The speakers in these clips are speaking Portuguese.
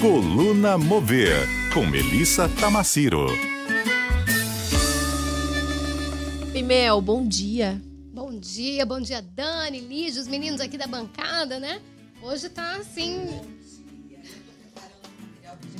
Coluna Mover, com Melissa Tamaciro. Pimel, bom dia. Bom dia, bom dia, Dani, Lígia, os meninos aqui da bancada, né? Hoje tá assim,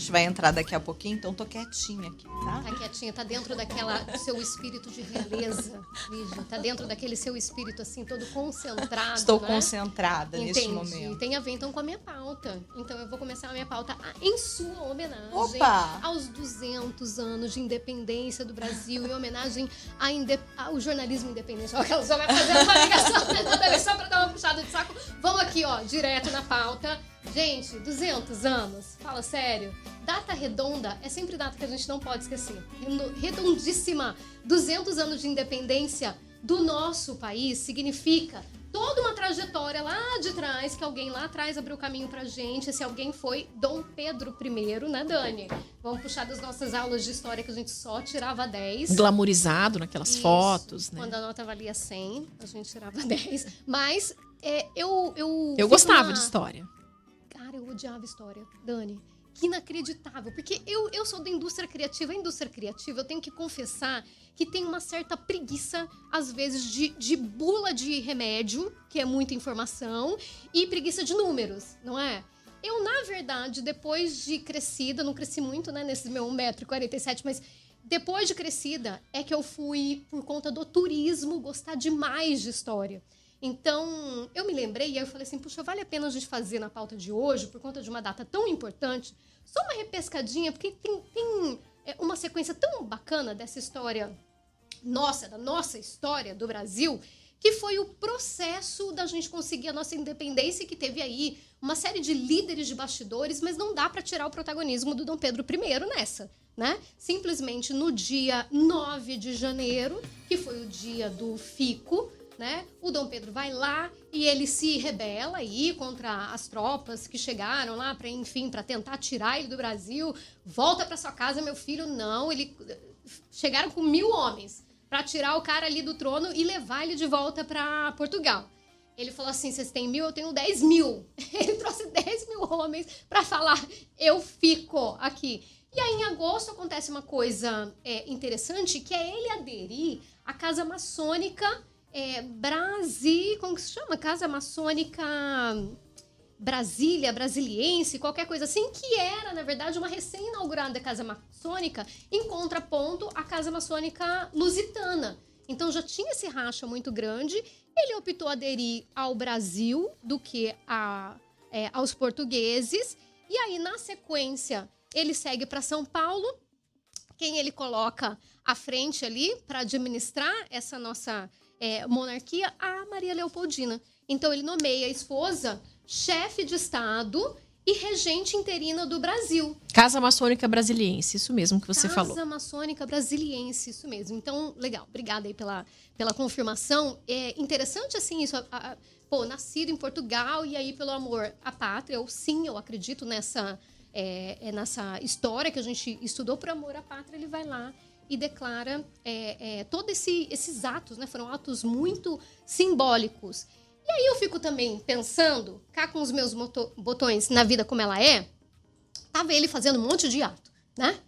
gente vai entrar daqui a pouquinho, então tô quietinha aqui, tá? Tá quietinha, tá dentro daquela seu espírito de realeza, Lígia. Tá dentro daquele seu espírito assim, todo concentrado. Estou né? concentrada neste Entendi. momento. Tem a ver então com a minha pauta. Então eu vou começar a minha pauta em sua homenagem Opa! aos 200 anos de independência do Brasil, em homenagem inde- ao jornalismo independente. Ó, que ela só vai fazer uma ligação vez só pra dar uma puxada de saco. Vamos aqui, ó, direto na pauta. Gente, 200 anos, fala sério. Data redonda é sempre data que a gente não pode esquecer. Redondíssima. 200 anos de independência do nosso país significa toda uma trajetória lá de trás, que alguém lá atrás abriu caminho pra gente. Esse alguém foi Dom Pedro I, né, Dani? Vamos puxar das nossas aulas de história que a gente só tirava 10. Glamorizado naquelas Isso. fotos, né? Quando a nota valia 100, a gente tirava 10. Mas é, eu, eu. Eu gostava na- de história. Cara, eu odiava história, Dani. Inacreditável. Porque eu, eu sou da indústria criativa. A indústria criativa, eu tenho que confessar que tem uma certa preguiça, às vezes, de, de bula de remédio, que é muita informação, e preguiça de números, não é? Eu, na verdade, depois de crescida, não cresci muito, né, nesse meu 1,47m, mas depois de crescida é que eu fui, por conta do turismo, gostar demais de história. Então, eu me lembrei e aí eu falei assim, puxa, vale a pena a gente fazer na pauta de hoje, por conta de uma data tão importante, só uma repescadinha, porque tem, tem é, uma sequência tão bacana dessa história nossa, da nossa história do Brasil, que foi o processo da gente conseguir a nossa independência, que teve aí uma série de líderes de bastidores, mas não dá para tirar o protagonismo do Dom Pedro I nessa, né? Simplesmente no dia 9 de janeiro, que foi o dia do Fico, né? O Dom Pedro vai lá e ele se rebela aí contra as tropas que chegaram lá para, enfim, para tentar tirar ele do Brasil. Volta para sua casa, meu filho. Não, ele chegaram com mil homens para tirar o cara ali do trono e levar ele de volta para Portugal. Ele falou assim: vocês têm mil, eu tenho 10 mil. Ele trouxe 10 mil homens para falar: eu fico aqui. E aí, em agosto, acontece uma coisa é, interessante, que é ele aderir à Casa Maçônica é, Brasi... Como que se chama? Casa Maçônica Brasília, Brasiliense, qualquer coisa assim, que era, na verdade, uma recém-inaugurada Casa Maçônica, em contraponto à Casa Maçônica Lusitana. Então já tinha esse racha muito grande. Ele optou aderir ao Brasil do que a, é, aos portugueses. E aí, na sequência, ele segue para São Paulo. Quem ele coloca à frente ali para administrar essa nossa é, monarquia? A Maria Leopoldina. Então ele nomeia a esposa chefe de Estado e regente interina do Brasil. Casa Maçônica Brasiliense, isso mesmo que você Casa falou. Maçônica Brasiliense, isso mesmo. Então, legal. Obrigada aí pela, pela confirmação. É interessante, assim, isso. a- a- pô, nascido em Portugal e aí pelo amor à pátria. Eu, sim, eu acredito nessa, é, é nessa história que a gente estudou por amor à pátria. Ele vai lá e declara é, é, todos esse, esses atos, né? Foram atos muito simbólicos. E aí eu fico também pensando, cá com os meus botões na vida como ela é, tava ele fazendo um monte de ato, né?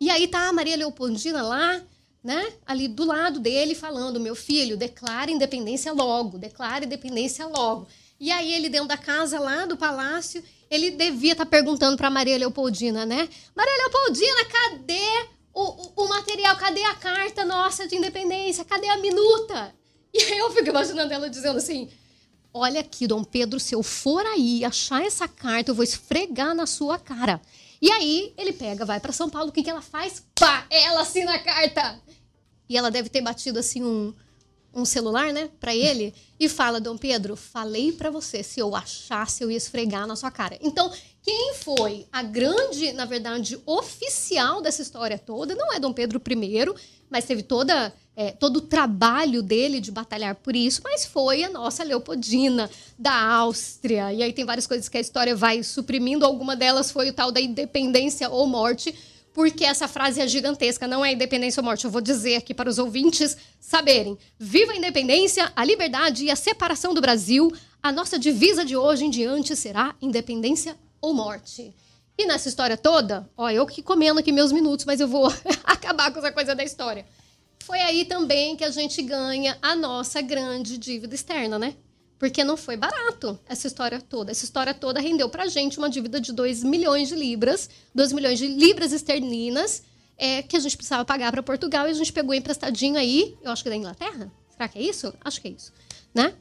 E aí tá a Maria Leopoldina lá, né? Ali do lado dele falando, meu filho, declara independência logo, declara independência logo. E aí ele dentro da casa lá do palácio, ele devia estar perguntando para Maria Leopoldina, né? Maria Leopoldina, cadê o, o, material? Cadê a carta nossa de independência? Cadê a minuta? E aí eu fico imaginando ela dizendo assim: Olha aqui, Dom Pedro, se eu for aí achar essa carta, eu vou esfregar na sua cara. E aí ele pega, vai para São Paulo, o que, que ela faz? Pá, ela assina a carta. E ela deve ter batido assim um, um celular, né, para ele e fala: Dom Pedro, falei para você, se eu achasse, eu ia esfregar na sua cara. Então, quem foi a grande, na verdade, oficial dessa história toda não é Dom Pedro I, mas teve toda é, todo o trabalho dele de batalhar por isso, mas foi a nossa Leopoldina da Áustria. E aí tem várias coisas que a história vai suprimindo. Alguma delas foi o tal da independência ou morte, porque essa frase é gigantesca, não é independência ou morte. Eu vou dizer aqui para os ouvintes saberem. Viva a independência, a liberdade e a separação do Brasil. A nossa divisa de hoje em diante será independência ou morte. E nessa história toda, ó, eu que comendo aqui meus minutos, mas eu vou acabar com essa coisa da história. Foi aí também que a gente ganha a nossa grande dívida externa, né? Porque não foi barato essa história toda. Essa história toda rendeu pra gente uma dívida de 2 milhões de libras, 2 milhões de libras esterlinas, é, que a gente precisava pagar para Portugal e a gente pegou emprestadinho aí, eu acho que da Inglaterra. Será que é isso? Acho que é isso, né?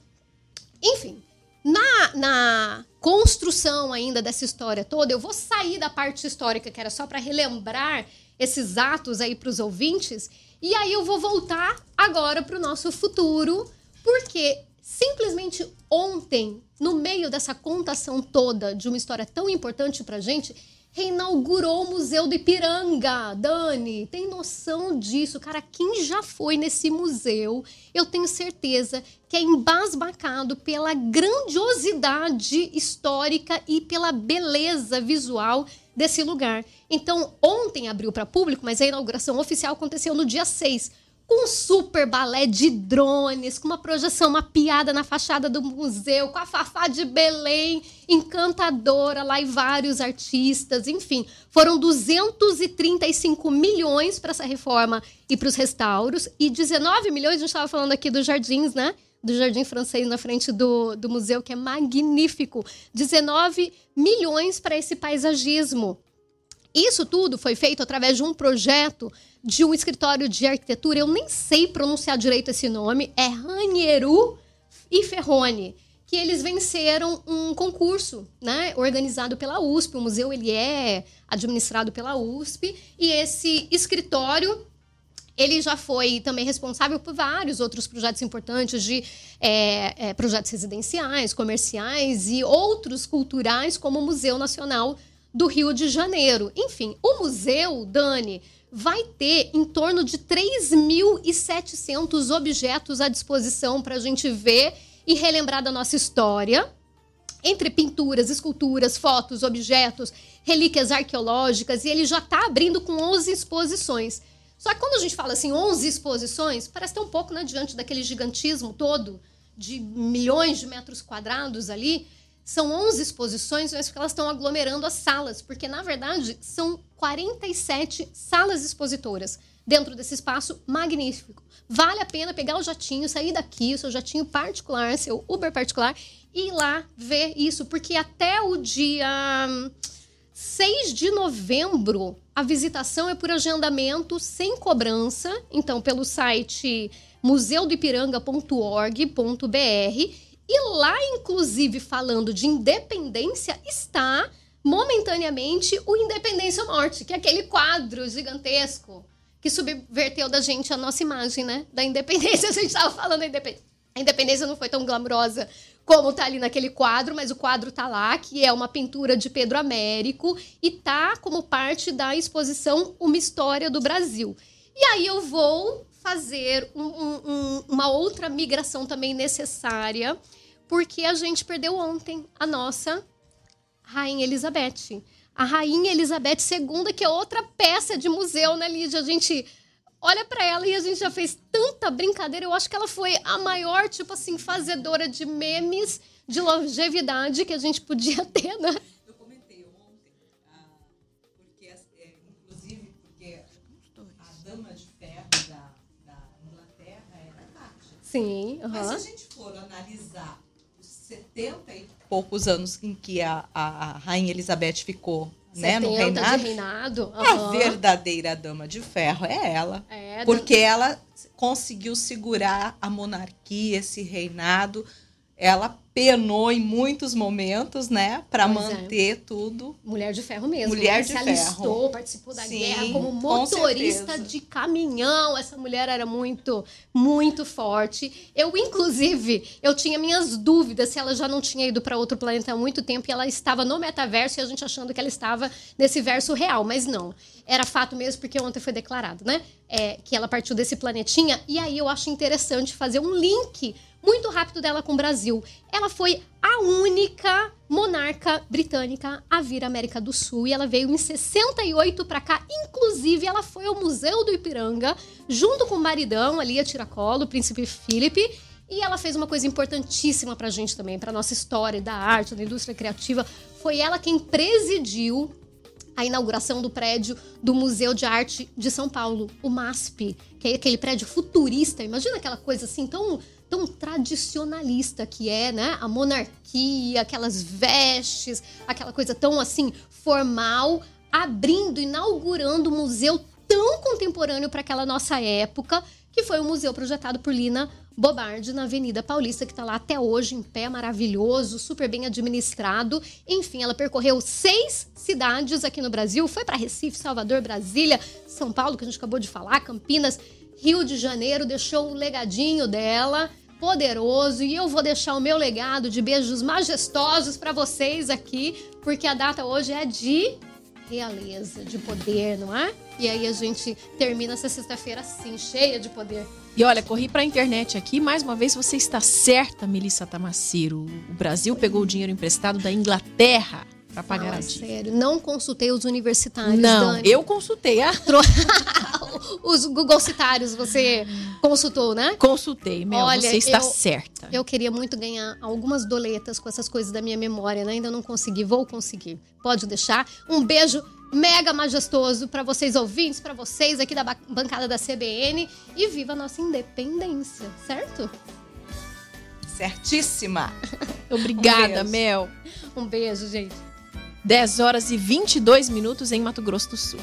Enfim, na, na construção ainda dessa história toda, eu vou sair da parte histórica, que era só para relembrar esses atos aí para os ouvintes, e aí eu vou voltar agora para o nosso futuro, porque simplesmente ontem, no meio dessa contação toda de uma história tão importante para gente, reinaugurou o Museu do Ipiranga. Dani, tem noção disso? Cara, quem já foi nesse museu, eu tenho certeza que é embasbacado pela grandiosidade histórica e pela beleza visual desse lugar. Então, ontem abriu para público, mas a inauguração oficial aconteceu no dia 6 com um super balé de drones, com uma projeção mapeada na fachada do museu, com a Fafá de Belém, encantadora lá e vários artistas, enfim. Foram 235 milhões para essa reforma e para os restauros, e 19 milhões, a gente estava falando aqui dos jardins, né? Do Jardim Francês na frente do, do museu, que é magnífico. 19 milhões para esse paisagismo. Isso tudo foi feito através de um projeto de um escritório de arquitetura, eu nem sei pronunciar direito esse nome, é Ranieru e Ferrone, que eles venceram um concurso, né, organizado pela USP. O museu ele é administrado pela USP e esse escritório ele já foi também responsável por vários outros projetos importantes de é, é, projetos residenciais, comerciais e outros culturais, como o Museu Nacional do Rio de Janeiro. Enfim, o museu, Dani, vai ter em torno de 3.700 objetos à disposição para a gente ver e relembrar da nossa história. Entre pinturas, esculturas, fotos, objetos, relíquias arqueológicas, e ele já está abrindo com 11 exposições. Só que quando a gente fala assim, 11 exposições, parece um pouco né, diante daquele gigantismo todo, de milhões de metros quadrados ali. São 11 exposições, mas porque elas estão aglomerando as salas, porque na verdade são 47 salas expositoras dentro desse espaço magnífico. Vale a pena pegar o jatinho, sair daqui, o seu jatinho particular, seu Uber particular, e ir lá ver isso, porque até o dia 6 de novembro a visitação é por agendamento sem cobrança, então pelo site museudoipiranga.org.br e lá, inclusive, falando de independência, está momentaneamente o Independência ou Morte, que é aquele quadro gigantesco que subverteu da gente a nossa imagem, né? Da independência. A gente estava falando da independência. A independência não foi tão glamurosa como tá ali naquele quadro, mas o quadro tá lá, que é uma pintura de Pedro Américo e tá como parte da exposição Uma História do Brasil. E aí eu vou fazer um, um, uma outra migração também necessária, porque a gente perdeu ontem a nossa Rainha Elizabeth. A Rainha Elizabeth II, que é outra peça de museu, né, Lídia? A gente olha para ela e a gente já fez tanta brincadeira. Eu acho que ela foi a maior, tipo assim, fazedora de memes de longevidade que a gente podia ter, né? Sim. Uhum. Mas se a gente for analisar os 70 e poucos anos em que a, a Rainha Elizabeth ficou né, no reinado, reinado. Uhum. a verdadeira dama de ferro é ela. É, porque ela conseguiu segurar a monarquia, esse reinado. Ela penou em muitos momentos, né, para é. manter é. tudo. Mulher de ferro mesmo. Mulher né? de se ferro. alistou, participou da Sim, guerra como motorista de caminhão. Essa mulher era muito, muito forte. Eu, inclusive, eu tinha minhas dúvidas se ela já não tinha ido para outro planeta há muito tempo e ela estava no metaverso e a gente achando que ela estava nesse verso real, mas não. Era fato mesmo porque ontem foi declarado, né, é, que ela partiu desse planetinha. E aí eu acho interessante fazer um link muito rápido dela com o Brasil. Ela foi a única monarca britânica a vir à América do Sul e ela veio em 68 para cá. Inclusive, ela foi ao Museu do Ipiranga junto com o maridão ali, a tiracolo, o príncipe Felipe. E ela fez uma coisa importantíssima para a gente também, para nossa história da arte, da indústria criativa. Foi ela quem presidiu a inauguração do prédio do Museu de Arte de São Paulo, o MASP, que é aquele prédio futurista. Imagina aquela coisa assim tão tão tradicionalista que é, né? A monarquia, aquelas vestes, aquela coisa tão assim formal, abrindo, inaugurando um museu tão contemporâneo para aquela nossa época, que foi o museu projetado por Lina Bobardi na Avenida Paulista, que está lá até hoje em pé, maravilhoso, super bem administrado. Enfim, ela percorreu seis cidades aqui no Brasil, foi para Recife, Salvador, Brasília, São Paulo, que a gente acabou de falar, Campinas, Rio de Janeiro, deixou um legadinho dela poderoso e eu vou deixar o meu legado de beijos majestosos para vocês aqui, porque a data hoje é de realeza, de poder, não é? E aí a gente termina essa sexta-feira assim, cheia de poder. E olha, corri para a internet aqui, mais uma vez você está certa, Melissa Tamaciro. O Brasil pegou o dinheiro emprestado da Inglaterra para pagar Fala a dívida. Sério, não consultei os universitários. Não, Dani. eu consultei. Ah. os Google citários você consultou, né? Consultei, Mel, Olha, você está eu, certa. Eu queria muito ganhar algumas doletas com essas coisas da minha memória, né? Ainda não consegui, vou conseguir. Pode deixar. Um beijo mega majestoso para vocês ouvintes, para vocês aqui da bancada da CBN e viva a nossa independência, certo? Certíssima. Obrigada, um Mel. Um beijo, gente. 10 horas e 22 minutos em Mato Grosso do Sul.